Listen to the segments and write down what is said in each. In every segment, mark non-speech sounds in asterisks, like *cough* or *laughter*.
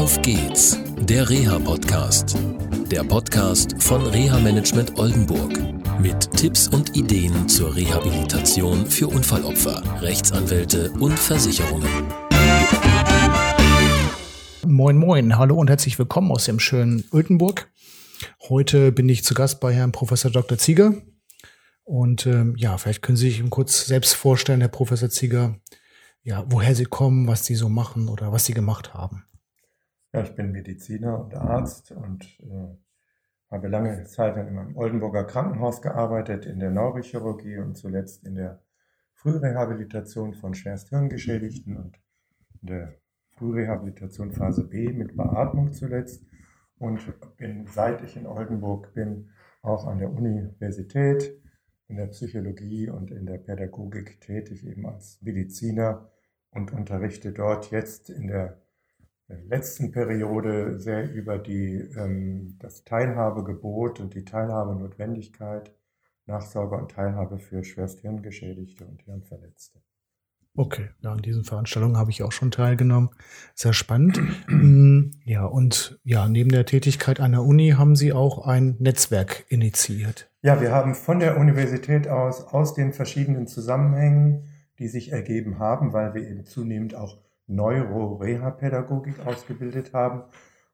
Auf geht's, der Reha-Podcast. Der Podcast von Reha-Management Oldenburg. Mit Tipps und Ideen zur Rehabilitation für Unfallopfer, Rechtsanwälte und Versicherungen. Moin, moin, hallo und herzlich willkommen aus dem schönen Oldenburg. Heute bin ich zu Gast bei Herrn Professor Dr. Zieger. Und ähm, ja, vielleicht können Sie sich kurz selbst vorstellen, Herr Professor Zieger, ja, woher Sie kommen, was Sie so machen oder was Sie gemacht haben. Ja, ich bin Mediziner und Arzt und äh, habe lange Zeit in einem Oldenburger Krankenhaus gearbeitet, in der Neurochirurgie und zuletzt in der Frührehabilitation von Schwersthirngeschädigten und in der Frührehabilitation Phase B mit Beatmung zuletzt. Und bin, seit ich in Oldenburg bin, auch an der Universität in der Psychologie und in der Pädagogik tätig, eben als Mediziner und unterrichte dort jetzt in der letzten Periode sehr über die, ähm, das Teilhabegebot und die Teilhabenotwendigkeit, Nachsorge und Teilhabe für schwerst Hirngeschädigte und Hirnverletzte. Okay, ja, an diesen Veranstaltungen habe ich auch schon teilgenommen. Sehr spannend. Mm, ja, und ja, neben der Tätigkeit an der Uni haben Sie auch ein Netzwerk initiiert. Ja, wir haben von der Universität aus, aus den verschiedenen Zusammenhängen, die sich ergeben haben, weil wir eben zunehmend auch Neuro-Reha-Pädagogik ausgebildet haben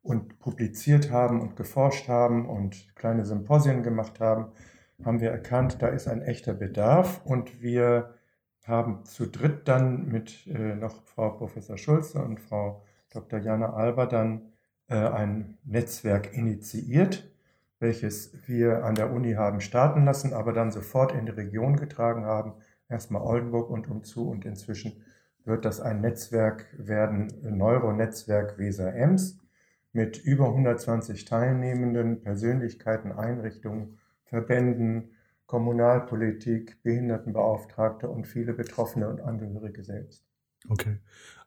und publiziert haben und geforscht haben und kleine Symposien gemacht haben, haben wir erkannt, da ist ein echter Bedarf und wir haben zu dritt dann mit äh, noch Frau Professor Schulze und Frau Dr. Jana Alber dann äh, ein Netzwerk initiiert, welches wir an der Uni haben starten lassen, aber dann sofort in die Region getragen haben, erstmal Oldenburg und umzu und inzwischen wird das ein Netzwerk werden, Neuronetzwerk Weser Ems mit über 120 Teilnehmenden, Persönlichkeiten, Einrichtungen, Verbänden, Kommunalpolitik, Behindertenbeauftragte und viele Betroffene und Angehörige selbst. Okay.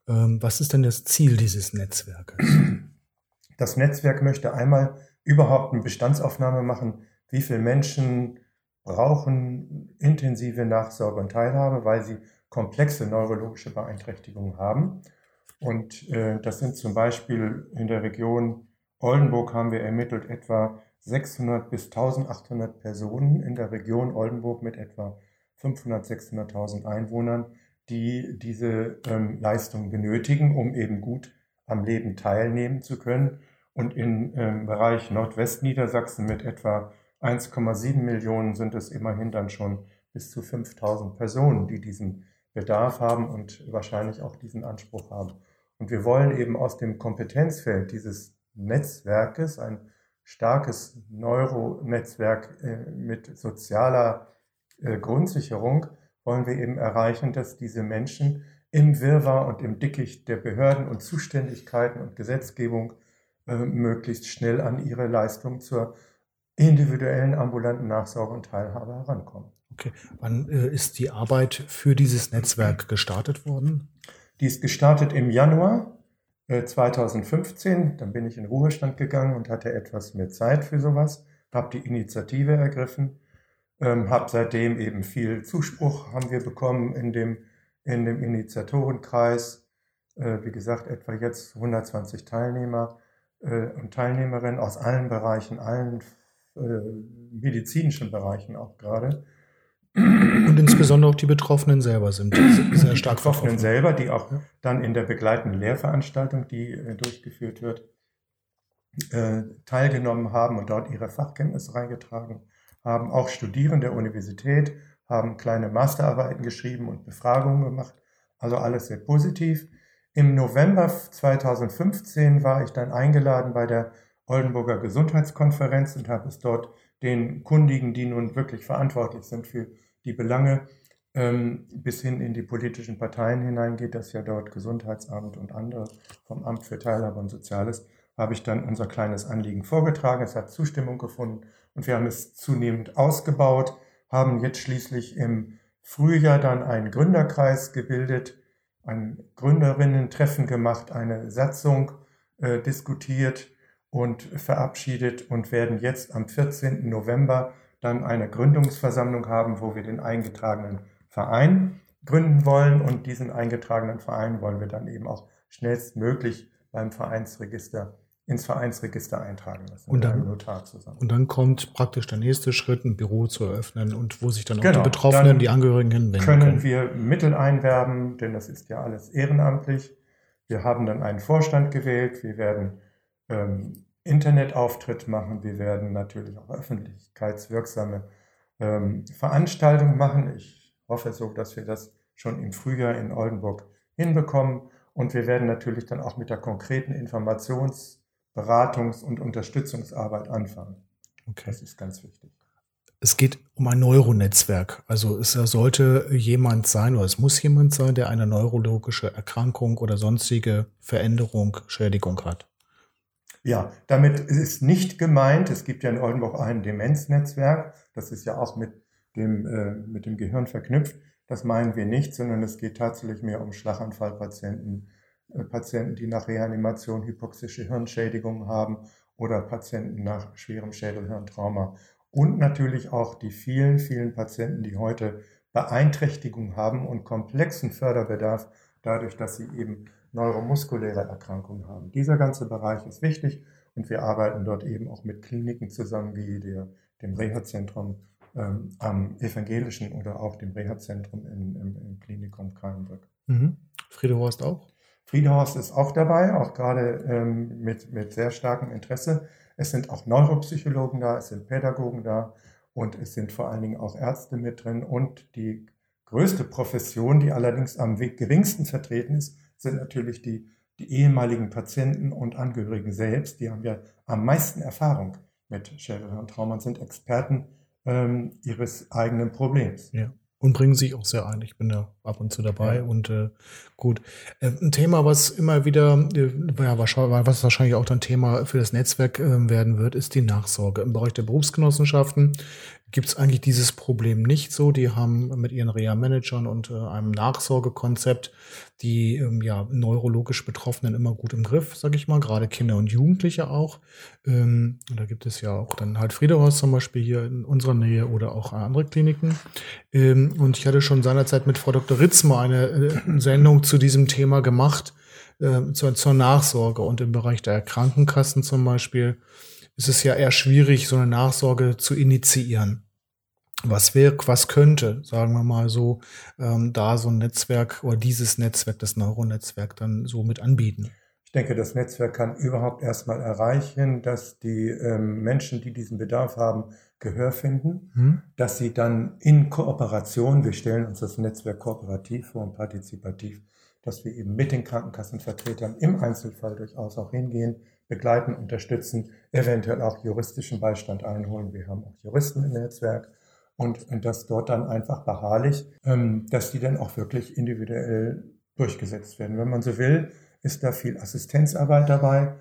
Ähm, was ist denn das Ziel dieses Netzwerkes? Das Netzwerk möchte einmal überhaupt eine Bestandsaufnahme machen, wie viele Menschen brauchen intensive Nachsorge und Teilhabe, weil sie komplexe neurologische Beeinträchtigungen haben. Und äh, das sind zum Beispiel in der Region Oldenburg haben wir ermittelt etwa 600 bis 1800 Personen in der Region Oldenburg mit etwa 500, 600.000 Einwohnern, die diese ähm, Leistung benötigen, um eben gut am Leben teilnehmen zu können. Und im ähm, Bereich Nordwestniedersachsen mit etwa 1,7 Millionen sind es immerhin dann schon bis zu 5000 Personen, die diesen Bedarf haben und wahrscheinlich auch diesen Anspruch haben. Und wir wollen eben aus dem Kompetenzfeld dieses Netzwerkes ein starkes Neuronetzwerk äh, mit sozialer äh, Grundsicherung, wollen wir eben erreichen, dass diese Menschen im Wirrwarr und im Dickicht der Behörden und Zuständigkeiten und Gesetzgebung äh, möglichst schnell an ihre Leistung zur individuellen ambulanten Nachsorge und Teilhabe herankommen. Okay. Wann äh, ist die Arbeit für dieses Netzwerk gestartet worden? Die ist gestartet im Januar äh, 2015. Dann bin ich in Ruhestand gegangen und hatte etwas mehr Zeit für sowas, habe die Initiative ergriffen, ähm, habe seitdem eben viel Zuspruch haben wir bekommen in dem, in dem Initiatorenkreis. Äh, wie gesagt, etwa jetzt 120 Teilnehmer äh, und Teilnehmerinnen aus allen Bereichen, allen äh, medizinischen Bereichen auch gerade. Und insbesondere auch die Betroffenen selber sind sehr stark die Betroffenen selber, die auch dann in der begleitenden Lehrveranstaltung, die äh, durchgeführt wird, äh, teilgenommen haben und dort ihre Fachkenntnisse reingetragen haben. Auch Studierende der Universität haben kleine Masterarbeiten geschrieben und Befragungen gemacht. Also alles sehr positiv. Im November 2015 war ich dann eingeladen bei der Oldenburger Gesundheitskonferenz und habe es dort den Kundigen, die nun wirklich verantwortlich sind für die Belange, ähm, bis hin in die politischen Parteien hineingeht, das ja dort Gesundheitsamt und andere vom Amt für Teilhabe und Soziales, habe ich dann unser kleines Anliegen vorgetragen. Es hat Zustimmung gefunden und wir haben es zunehmend ausgebaut, haben jetzt schließlich im Frühjahr dann einen Gründerkreis gebildet, ein Gründerinnen-Treffen gemacht, eine Satzung äh, diskutiert und verabschiedet und werden jetzt am 14. November dann eine Gründungsversammlung haben, wo wir den eingetragenen Verein gründen wollen und diesen eingetragenen Verein wollen wir dann eben auch schnellstmöglich beim Vereinsregister ins Vereinsregister eintragen lassen. Und dann, Notar zusammen. Und dann kommt praktisch der nächste Schritt, ein Büro zu eröffnen und wo sich dann genau, auch die Betroffenen, die Angehörigen hinwenden können. Können wir Mittel einwerben, denn das ist ja alles ehrenamtlich. Wir haben dann einen Vorstand gewählt. Wir werden ähm, Internetauftritt machen. Wir werden natürlich auch öffentlichkeitswirksame ähm, Veranstaltungen machen. Ich hoffe so, dass wir das schon im Frühjahr in Oldenburg hinbekommen. Und wir werden natürlich dann auch mit der konkreten Informations- Beratungs- und Unterstützungsarbeit anfangen. Okay. Das ist ganz wichtig. Es geht um ein Neuronetzwerk. Also es sollte jemand sein oder es muss jemand sein, der eine neurologische Erkrankung oder sonstige Veränderung, Schädigung hat. Ja, damit ist nicht gemeint, es gibt ja in Oldenburg ein Demenznetzwerk, das ist ja auch mit dem, äh, mit dem Gehirn verknüpft. Das meinen wir nicht, sondern es geht tatsächlich mehr um Schlaganfallpatienten, äh, Patienten, die nach Reanimation hypoxische Hirnschädigungen haben oder Patienten nach schwerem Schädelhirntrauma. Und natürlich auch die vielen, vielen Patienten, die heute Beeinträchtigungen haben und komplexen Förderbedarf, dadurch, dass sie eben neuromuskuläre Erkrankungen haben. Dieser ganze Bereich ist wichtig und wir arbeiten dort eben auch mit Kliniken zusammen, wie der, dem Reha-Zentrum ähm, am Evangelischen oder auch dem Reha-Zentrum im, Klinikum Kallenbrück. Mhm. Friede Horst auch? Friedhorst ist auch dabei, auch gerade ähm, mit, mit sehr starkem Interesse. Es sind auch Neuropsychologen da, es sind Pädagogen da und es sind vor allen Dingen auch Ärzte mit drin. Und die größte Profession, die allerdings am geringsten vertreten ist, sind natürlich die, die ehemaligen Patienten und Angehörigen selbst. Die haben ja am meisten Erfahrung mit Schädelhirntrauma und sind Experten ähm, ihres eigenen Problems. Ja und bringen sich auch sehr ein. Ich bin da ab und zu dabei ja. und äh, gut. Äh, ein Thema, was immer wieder, äh, ja, wahrscheinlich, was wahrscheinlich auch dann Thema für das Netzwerk äh, werden wird, ist die Nachsorge. Im Bereich der Berufsgenossenschaften gibt es eigentlich dieses Problem nicht so. Die haben mit ihren Reha-Managern und äh, einem Nachsorgekonzept die ähm, ja neurologisch Betroffenen immer gut im Griff, sag ich mal, gerade Kinder und Jugendliche auch. Ähm, da gibt es ja auch dann halt Friedehorst zum Beispiel hier in unserer Nähe oder auch andere Kliniken. Ähm, und ich hatte schon seinerzeit mit Frau Dr. Ritzmer eine äh, Sendung zu diesem Thema gemacht, äh, zur, zur Nachsorge und im Bereich der Krankenkassen zum Beispiel ist es ja eher schwierig, so eine Nachsorge zu initiieren. Was wäre, was könnte, sagen wir mal so, ähm, da so ein Netzwerk oder dieses Netzwerk, das Neuronetzwerk dann so mit anbieten? Ich denke, das Netzwerk kann überhaupt erstmal erreichen, dass die ähm, Menschen, die diesen Bedarf haben, Gehör finden, hm. dass sie dann in Kooperation, wir stellen uns das Netzwerk kooperativ vor und partizipativ, dass wir eben mit den Krankenkassenvertretern im Einzelfall durchaus auch hingehen, begleiten, unterstützen, eventuell auch juristischen Beistand einholen. Wir haben auch Juristen im Netzwerk und, und das dort dann einfach beharrlich, ähm, dass die dann auch wirklich individuell durchgesetzt werden. Wenn man so will, ist da viel Assistenzarbeit dabei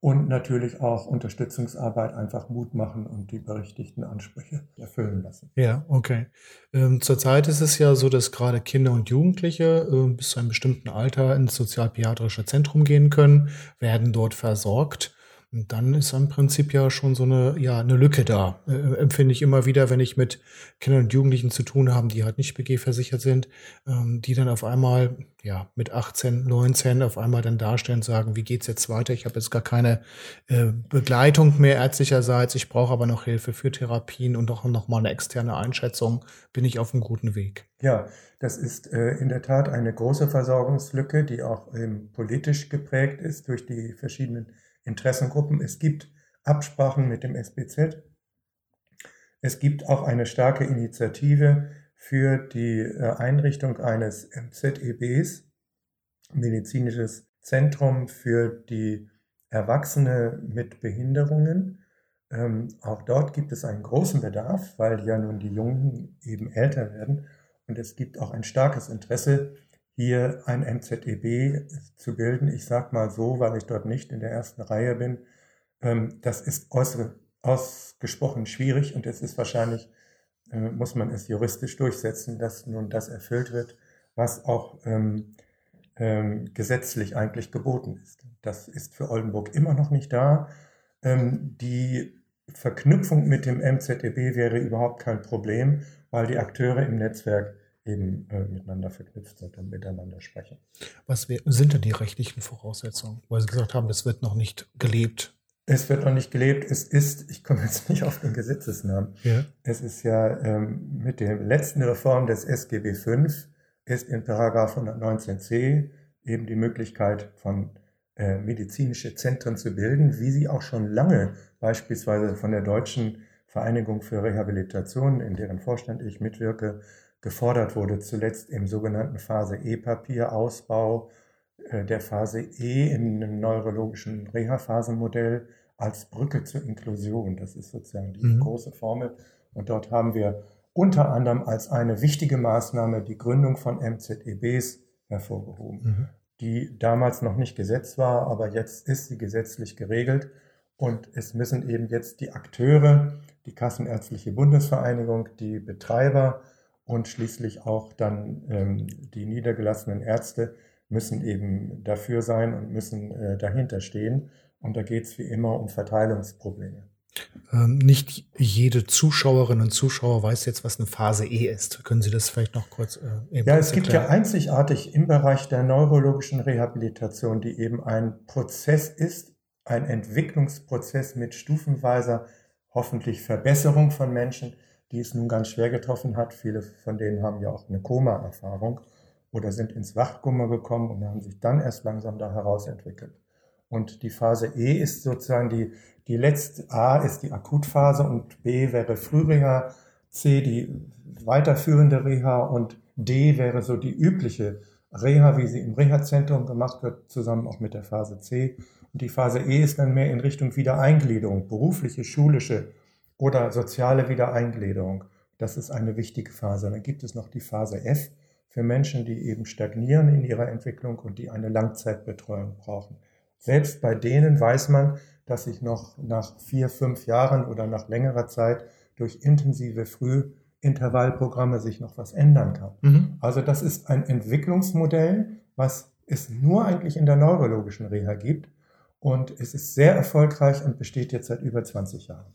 und natürlich auch Unterstützungsarbeit einfach Mut machen und die berechtigten Ansprüche erfüllen lassen. Ja, okay. Ähm, zurzeit ist es ja so, dass gerade Kinder und Jugendliche äh, bis zu einem bestimmten Alter ins sozialpädiatrische Zentrum gehen können, werden dort versorgt. Dann ist im Prinzip ja schon so eine, ja, eine Lücke da. Äh, empfinde ich immer wieder, wenn ich mit Kindern und Jugendlichen zu tun habe, die halt nicht BG versichert sind, ähm, die dann auf einmal, ja, mit 18, 19 auf einmal dann darstellen und sagen, wie geht's jetzt weiter? Ich habe jetzt gar keine äh, Begleitung mehr ärztlicherseits, ich brauche aber noch Hilfe für Therapien und auch noch mal eine externe Einschätzung. Bin ich auf einem guten Weg? Ja, das ist äh, in der Tat eine große Versorgungslücke, die auch ähm, politisch geprägt ist durch die verschiedenen Interessengruppen. Es gibt Absprachen mit dem SBZ. Es gibt auch eine starke Initiative für die äh, Einrichtung eines MZEBs, medizinisches Zentrum für die Erwachsene mit Behinderungen. Ähm, auch dort gibt es einen großen Bedarf, weil ja nun die Jungen eben älter werden. Und es gibt auch ein starkes Interesse, hier ein MZEB zu bilden. Ich sage mal so, weil ich dort nicht in der ersten Reihe bin. Ähm, das ist ausgesprochen schwierig und es ist wahrscheinlich, äh, muss man es juristisch durchsetzen, dass nun das erfüllt wird, was auch ähm, ähm, gesetzlich eigentlich geboten ist. Das ist für Oldenburg immer noch nicht da. die Verknüpfung mit dem MZEB wäre überhaupt kein Problem, weil die Akteure im Netzwerk eben äh, miteinander verknüpft sind und miteinander sprechen. Was sind denn die rechtlichen Voraussetzungen? Weil Sie gesagt haben, das wird noch nicht gelebt. Es wird noch nicht gelebt. Es ist, *laughs* ich komme jetzt nicht auf den Gesetzesnamen. Ja. Es ist ja ähm, mit der letzten Reform des SGB V ist in Paragraph 119c eben die Möglichkeit von äh, medizinische Zentren zu bilden, wie sie auch schon lange beispielsweise von der Deutschen Vereinigung für Rehabilitation, in deren Vorstand ich mitwirke, gefordert wurde, zuletzt im sogenannten Phase E-Papier-Ausbau äh, der Phase E in einem neurologischen Reha-Phasenmodell als Brücke zur Inklusion. Das ist sozusagen die mhm. große Formel. Und dort haben wir unter anderem als eine wichtige Maßnahme die Gründung von MZEBs hervorgehoben. Mhm die damals noch nicht Gesetz war, aber jetzt ist sie gesetzlich geregelt. Und es müssen eben jetzt die Akteure, die Kassenärztliche Bundesvereinigung, die Betreiber und schließlich auch dann ähm, die niedergelassenen Ärzte müssen eben dafür sein und müssen äh, dahinter stehen. Und da geht es wie immer um Verteilungsprobleme. Ähm, nicht jede Zuschauerin und Zuschauer weiß jetzt, was eine Phase E ist. Können Sie das vielleicht noch kurz äh, Ja, es gibt ja einzigartig im Bereich der neurologischen Rehabilitation, die eben ein Prozess ist, ein Entwicklungsprozess mit stufenweiser hoffentlich Verbesserung von Menschen, die es nun ganz schwer getroffen hat. Viele von denen haben ja auch eine Koma-Erfahrung oder sind ins Wachkummer gekommen und haben sich dann erst langsam da herausentwickelt. Und die Phase E ist sozusagen die, die letzte, A ist die Akutphase und B wäre Frühreha, C die weiterführende Reha und D wäre so die übliche Reha, wie sie im Reha-Zentrum gemacht wird, zusammen auch mit der Phase C. Und die Phase E ist dann mehr in Richtung Wiedereingliederung, berufliche, schulische oder soziale Wiedereingliederung. Das ist eine wichtige Phase. Dann gibt es noch die Phase F für Menschen, die eben stagnieren in ihrer Entwicklung und die eine Langzeitbetreuung brauchen. Selbst bei denen weiß man, dass sich noch nach vier, fünf Jahren oder nach längerer Zeit durch intensive Frühintervallprogramme sich noch was ändern kann. Mhm. Also das ist ein Entwicklungsmodell, was es nur eigentlich in der neurologischen Reha gibt. Und es ist sehr erfolgreich und besteht jetzt seit über 20 Jahren.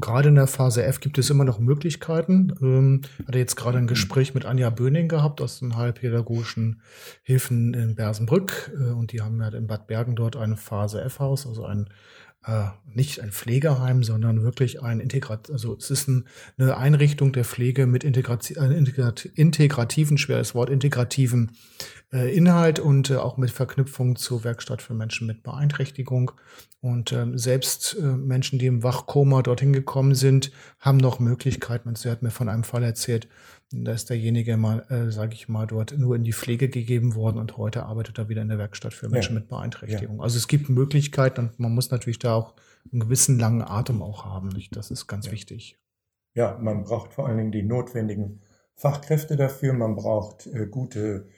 Gerade in der Phase F gibt es immer noch Möglichkeiten. Ähm, hatte jetzt gerade ein Gespräch mit Anja Böning gehabt aus den heilpädagogischen Hilfen in Bersenbrück. Äh, und die haben ja in Bad Bergen dort ein Phase F-Haus, also ein äh, nicht ein Pflegeheim, sondern wirklich ein Integrat, also es ist ein, eine Einrichtung der Pflege mit Integrati äh, Integrat integrativen, schweres Wort, integrativen äh, Inhalt und äh, auch mit Verknüpfung zur Werkstatt für Menschen mit Beeinträchtigung. Und ähm, selbst äh, Menschen, die im Wachkoma dorthin gekommen sind, haben noch Möglichkeiten. Und sie hat mir von einem Fall erzählt, da ist derjenige mal, äh, sage ich mal, dort nur in die Pflege gegeben worden und heute arbeitet er wieder in der Werkstatt für Menschen ja. mit Beeinträchtigung. Ja. Also es gibt Möglichkeiten und man muss natürlich da auch einen gewissen langen Atem auch haben. Nicht? Das ist ganz ja. wichtig. Ja, man braucht vor allen Dingen die notwendigen Fachkräfte dafür. Man braucht äh, gute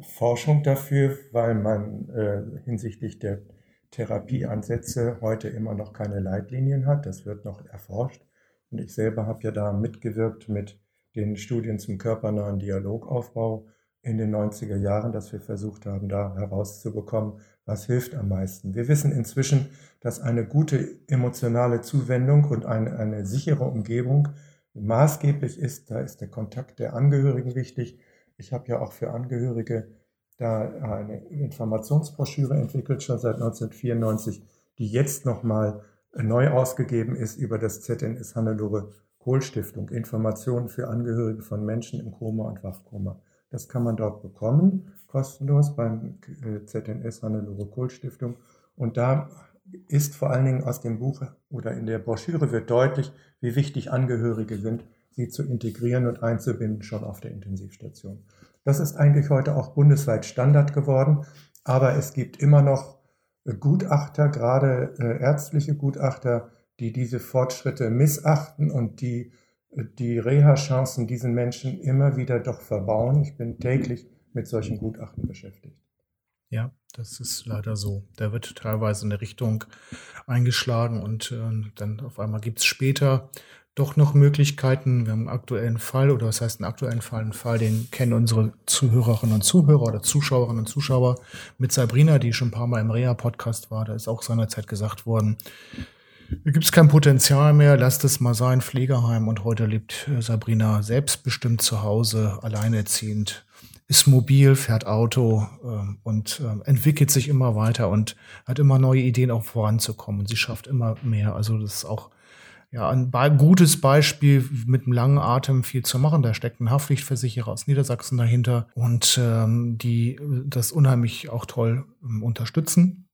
Forschung dafür, weil man äh, hinsichtlich der Therapieansätze heute immer noch keine Leitlinien hat. Das wird noch erforscht. Und ich selber habe ja da mitgewirkt mit den Studien zum körpernahen Dialogaufbau in den 90er Jahren, dass wir versucht haben, da herauszubekommen, was hilft am meisten. Wir wissen inzwischen, dass eine gute emotionale Zuwendung und eine, eine sichere Umgebung maßgeblich ist. Da ist der Kontakt der Angehörigen wichtig. Ich habe ja auch für Angehörige da eine Informationsbroschüre entwickelt, schon seit 1994, die jetzt nochmal neu ausgegeben ist über das ZNS Hannelore Kohl-Stiftung, Informationen für Angehörige von Menschen im Koma und Wachkoma. Das kann man dort bekommen, kostenlos beim äh, ZNS Hannelore Kohl Stiftung. Und da ist vor allen Dingen aus dem Buch oder in der Broschüre wird deutlich, wie wichtig Angehörige sind, sie zu integrieren und einzubinden, schon auf der Intensivstation. Das ist eigentlich heute auch bundesweit Standard geworden, aber es gibt immer noch äh, Gutachter, gerade äh, ärztliche Gutachter, die diese Fortschritte missachten und die die Reha-Chancen diesen Menschen immer wieder doch verbauen. Ich bin täglich mit solchen Gutachten beschäftigt. Ja, das ist leider so. Da wird teilweise eine Richtung eingeschlagen und äh, dann auf einmal gibt es später doch noch Möglichkeiten. Wir haben einen aktuellen Fall, oder was heißt einen aktuellen Fall? Einen Fall, den kennen unsere Zuhörerinnen und Zuhörer oder Zuschauerinnen und Zuschauer mit Sabrina, die schon ein paar Mal im Reha-Podcast war. Da ist auch seinerzeit gesagt worden, gibt es kein Potenzial mehr, lasst es mal sein, Pflegeheim. Und heute lebt äh, Sabrina selbstbestimmt zu Hause, alleinerziehend, ist mobil, fährt Auto äh, und äh, entwickelt sich immer weiter und hat immer neue Ideen, auch voranzukommen. Und sie schafft immer mehr. Also das ist auch ja, ein be gutes Beispiel mit einem langen Atem viel zu machen. Da steckt ein Haftpflichtversicherer aus Niedersachsen dahinter und ähm, die das unheimlich auch toll ähm, unterstützen.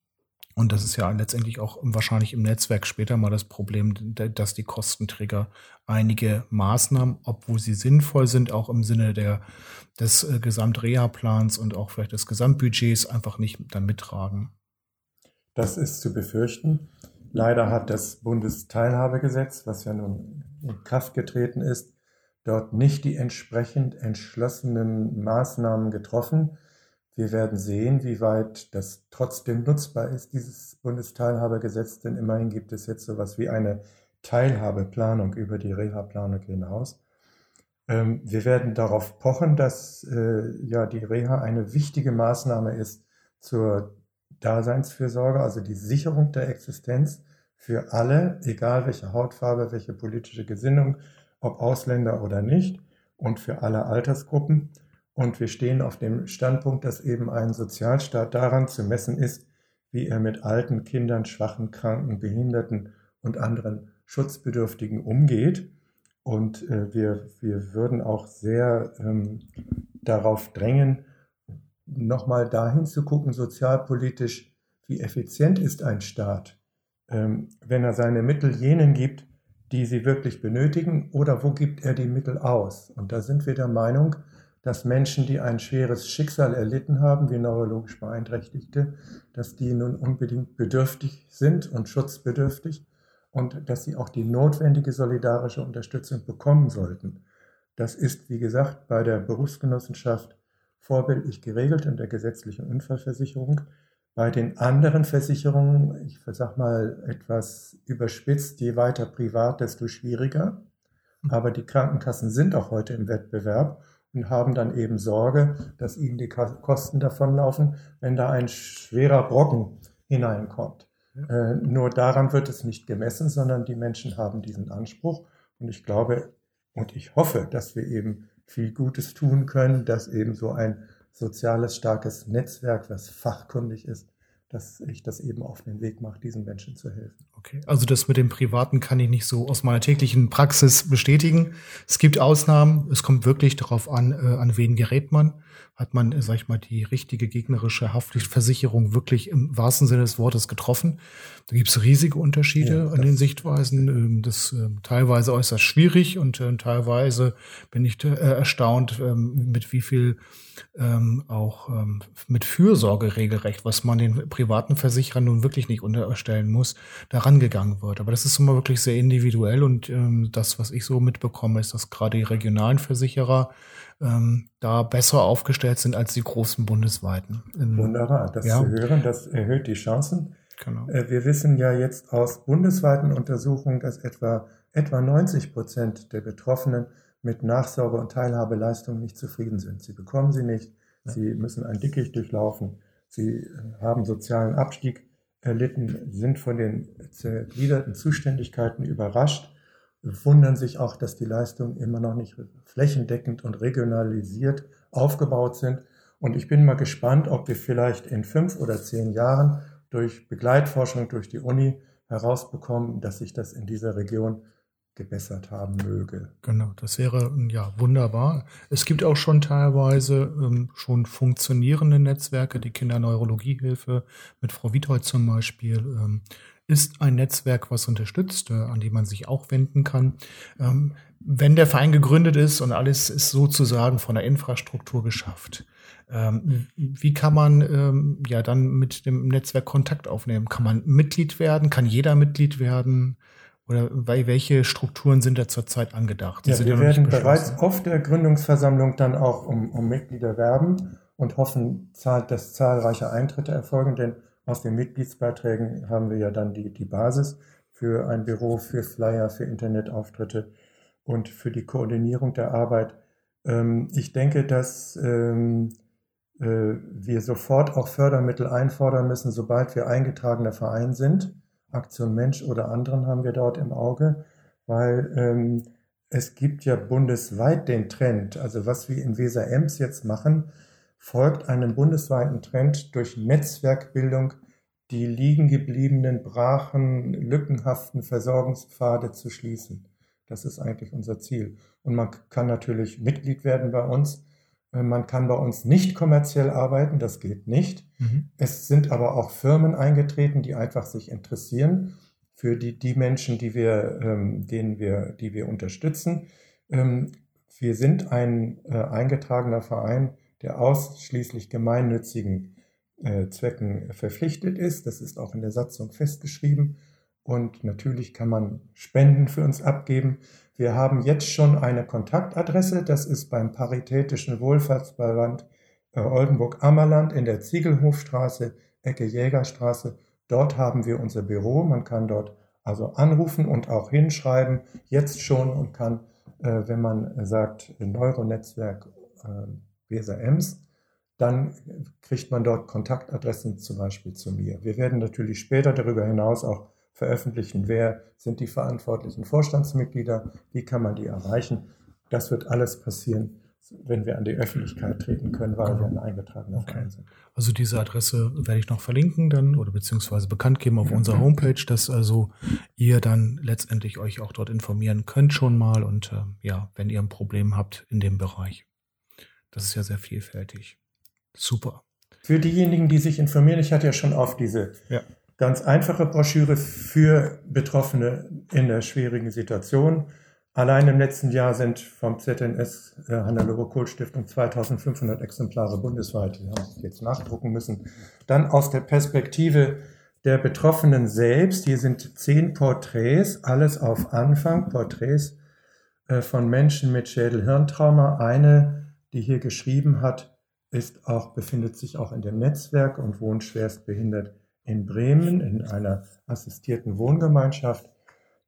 Und das ist ja letztendlich auch wahrscheinlich im Netzwerk später mal das Problem, dass die Kostenträger einige Maßnahmen, obwohl sie sinnvoll sind, auch im Sinne der, des äh, Gesamtreha-Plans und auch vielleicht des Gesamtbudgets einfach nicht dann mittragen. Das ist zu befürchten. Leider hat das Bundesteilhabegesetz, was ja nun in Kraft getreten ist, dort nicht die entsprechend entschlossenen Maßnahmen getroffen. Wir werden sehen, wie weit das trotzdem nutzbar ist, dieses Bundesteilhabegesetz, denn immerhin gibt es jetzt sowas wie eine Teilhabeplanung über die Reha-Planung hinaus. Ähm, wir werden darauf pochen, dass äh, ja die Reha eine wichtige Maßnahme ist zur Daseinsfürsorge, also die Sicherung der Existenz für alle, egal welche Hautfarbe, welche politische Gesinnung, ob Ausländer oder nicht, und für alle Altersgruppen. Und wir stehen auf dem Standpunkt, dass eben ein Sozialstaat daran zu messen ist, wie er mit alten Kindern, schwachen, kranken, Behinderten und anderen Schutzbedürftigen umgeht. Und äh, wir, wir würden auch sehr ähm, darauf drängen, nochmal dahin zu gucken, sozialpolitisch, wie effizient ist ein Staat, ähm, wenn er seine Mittel jenen gibt, die sie wirklich benötigen, oder wo gibt er die Mittel aus? Und da sind wir der Meinung, dass Menschen, die ein schweres Schicksal erlitten haben, wie neurologisch Beeinträchtigte, dass die nun unbedingt bedürftig sind und schutzbedürftig und dass sie auch die notwendige solidarische Unterstützung bekommen sollten. Das ist, wie gesagt, bei der Berufsgenossenschaft vorbildlich geregelt in der gesetzlichen Unfallversicherung. Bei den anderen Versicherungen, ich sag mal etwas überspitzt, je weiter privat, desto schwieriger. Aber die Krankenkassen sind auch heute im Wettbewerb und haben dann eben Sorge, dass ihnen die Kosten davonlaufen, wenn da ein schwerer Brocken hineinkommt. Äh, nur daran wird es nicht gemessen, sondern die Menschen haben diesen Anspruch. Und ich glaube und ich hoffe, dass wir eben viel Gutes tun können, dass eben so ein soziales, starkes Netzwerk, was fachkundig ist, dass ich das eben auf den Weg mache, diesen Menschen zu helfen. Okay, also das mit dem Privaten kann ich nicht so aus meiner täglichen Praxis bestätigen. Es gibt Ausnahmen. Es kommt wirklich darauf an, äh, an wen gerät man. Hat man, sag ich mal, die richtige gegnerische Haftpflichtversicherung wirklich im wahrsten Sinne des Wortes getroffen? Da gibt es riesige Unterschiede ja, an den Sichtweisen. Ähm, das äh, teilweise äußerst schwierig und äh, teilweise bin ich äh, erstaunt, ähm, mit wie viel ähm, auch ähm, mit Fürsorge regelrecht, was man den privaten Versicherern nun wirklich nicht unterstellen muss, daran gegangen wird. Aber das ist immer wirklich sehr individuell und ähm, das, was ich so mitbekomme, ist, dass gerade die regionalen Versicherer ähm, da besser aufgestellt sind als die großen bundesweiten. Wunderbar, das ja. zu hören, das erhöht die Chancen. Genau. Äh, wir wissen ja jetzt aus bundesweiten Untersuchungen, dass etwa, etwa 90 Prozent der Betroffenen mit Nachsorge und Teilhabeleistung nicht zufrieden sind. Sie bekommen sie nicht, ja. sie müssen ein Dickicht durchlaufen, sie äh, haben sozialen Abstieg erlitten, sind von den zergliederten Zuständigkeiten überrascht, wundern sich auch, dass die Leistungen immer noch nicht flächendeckend und regionalisiert aufgebaut sind. Und ich bin mal gespannt, ob wir vielleicht in fünf oder zehn Jahren durch Begleitforschung durch die Uni herausbekommen, dass sich das in dieser Region gebessert haben möge. Genau, das wäre ja wunderbar. Es gibt auch schon teilweise ähm, schon funktionierende Netzwerke. Die Kinderneurologiehilfe mit Frau Withold zum Beispiel ähm, ist ein Netzwerk, was unterstützt, äh, an dem man sich auch wenden kann. Ähm, wenn der Verein gegründet ist und alles ist sozusagen von der Infrastruktur geschafft, ähm, wie kann man ähm, ja dann mit dem Netzwerk Kontakt aufnehmen? Kann man Mitglied werden? Kann jeder Mitglied werden? Oder welche Strukturen sind da zurzeit angedacht? Ja, wir werden bereits auf der Gründungsversammlung dann auch um, um Mitglieder werben und hoffen, dass zahlreiche Eintritte erfolgen, denn aus den Mitgliedsbeiträgen haben wir ja dann die, die Basis für ein Büro, für Flyer, für Internetauftritte und für die Koordinierung der Arbeit. Ähm, ich denke, dass ähm, äh, wir sofort auch Fördermittel einfordern müssen, sobald wir eingetragener Verein sind Aktion Mensch oder anderen haben wir dort im Auge, weil ähm, es gibt ja bundesweit den Trend, also was wir in Weser Ems jetzt machen, folgt einem bundesweiten Trend durch Netzwerkbildung die liegen gebliebenen, brachen, lückenhaften Versorgungspfade zu schließen. Das ist eigentlich unser Ziel. Und man kann natürlich Mitglied werden bei uns. Äh, man kann bei uns nicht kommerziell arbeiten, das geht nicht. Mhm. Es sind aber auch Firmen eingetreten, die einfach sich interessieren für die, die Menschen, die wir, ähm, denen wir, die wir unterstützen. Ähm, wir sind ein äh, eingetragener Verein, der ausschließlich gemeinnützigen äh, Zwecken verpflichtet ist. Das ist auch in der Satzung festgeschrieben. Und natürlich kann man Spenden für uns abgeben. Wir haben jetzt schon eine Kontaktadresse. Das ist beim Paritätischen Wohlfahrtsverband äh, Oldenburg-Ammerland in der Ziegelhofstraße, Ecke Jägerstraße. Dort haben wir unser Büro. Man kann dort also anrufen und auch hinschreiben, jetzt schon und kann, äh, wenn man sagt, Neuronetzwerk Weser Ems, dann kriegt man dort Kontaktadressen zum Beispiel zu mir. Wir werden natürlich später darüber hinaus auch veröffentlichen, wer sind die verantwortlichen Vorstandsmitglieder, wie kann man die erreichen. Das wird alles passieren, wenn wir an die Öffentlichkeit treten können, weil wir ein eingetragener okay. Verein sind. Also diese Adresse werde ich noch verlinken dann oder beziehungsweise bekannt geben auf unserer Homepage, dass also ihr dann letztendlich euch auch dort informieren könnt schon mal und äh, ja, wenn ihr ein Problem habt in dem Bereich. Das ist ja sehr vielfältig. Super. Für diejenigen, die sich informieren, ich hatte ja schon auf diese ja. Ganz einfache Broschüre für Betroffene in der schwierigen Situation. Allein im letzten Jahr sind vom ZNS äh, Hannelore Kohl Stiftung 2500 Exemplare bundesweit, die haben jetzt nachdrucken müssen. Dann aus der Perspektive der Betroffenen selbst, hier sind zehn Porträts, alles auf Anfang, Porträts äh, von Menschen mit Schädel-Hirntrauma. Eine, die hier geschrieben hat, ist auch, befindet sich auch in dem Netzwerk und wohnt schwerstbehindert in Bremen in einer assistierten Wohngemeinschaft.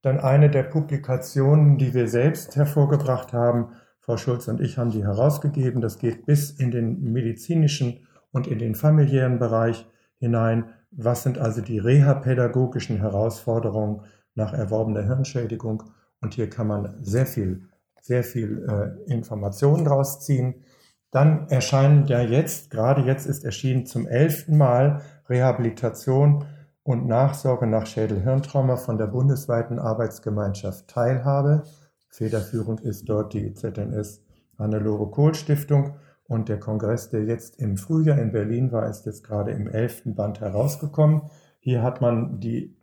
Dann eine der Publikationen, die wir selbst hervorgebracht haben, Frau Schulz und ich haben die herausgegeben. Das geht bis in den medizinischen und in den familiären Bereich hinein. Was sind also die reha-pädagogischen Herausforderungen nach erworbener Hirnschädigung? Und hier kann man sehr viel, sehr viel äh, Informationen draus ziehen. Dann erscheinen ja jetzt, gerade jetzt ist erschienen zum elften Mal Rehabilitation und Nachsorge nach Schädel-Hirntrauma von der bundesweiten Arbeitsgemeinschaft Teilhabe. Federführend ist dort die ZNS Hannelore Kohl Stiftung und der Kongress, der jetzt im Frühjahr in Berlin war, ist jetzt gerade im elften Band herausgekommen. Hier hat man die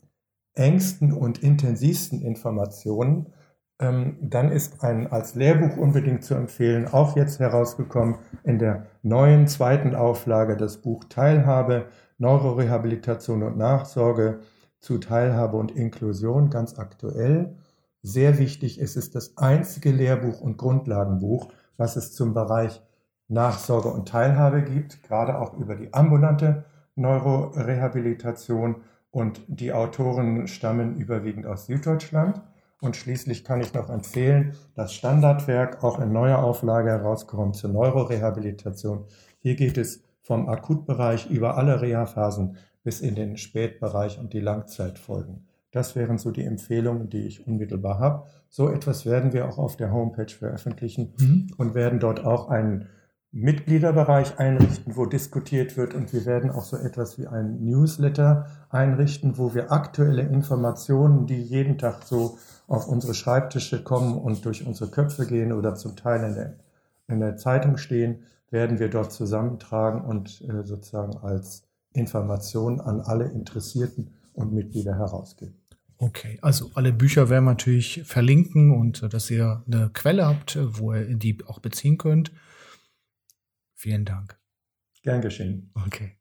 engsten und intensivsten Informationen ähm, dann ist ein als Lehrbuch unbedingt zu empfehlen, auch jetzt herausgekommen in der neuen zweiten Auflage das Buch Teilhabe, Neurorehabilitation und Nachsorge zu Teilhabe und Inklusion, ganz aktuell. Sehr wichtig, es ist das einzige Lehrbuch und Grundlagenbuch, was es zum Bereich Nachsorge und Teilhabe gibt, gerade auch über die ambulante Neurorehabilitation und die Autoren stammen überwiegend aus Süddeutschland. Und schließlich kann ich noch empfehlen, das Standardwerk auch in neuer Auflage herauskommt zur Neurorehabilitation. Hier geht es vom Akutbereich über alle Reha-Phasen bis in den Spätbereich und die Langzeitfolgen. Das wären so die Empfehlungen, die ich unmittelbar habe. So etwas werden wir auch auf der Homepage veröffentlichen mhm. und werden dort auch einen Mitgliederbereich einrichten, wo diskutiert wird und wir werden auch so etwas wie ein Newsletter einrichten, wo wir aktuelle Informationen, die jeden Tag so auf unsere Schreibtische kommen und durch unsere Köpfe gehen oder zum Teil in der, in der Zeitung stehen, werden wir dort zusammentragen und äh, sozusagen als Information an alle Interessierten und Mitglieder herausgeben. Okay, also alle Bücher werden wir natürlich verlinken und äh, dass ihr eine Quelle habt, wo ihr die auch beziehen könnt. Vielen Dank. Gern geschehen. Okay.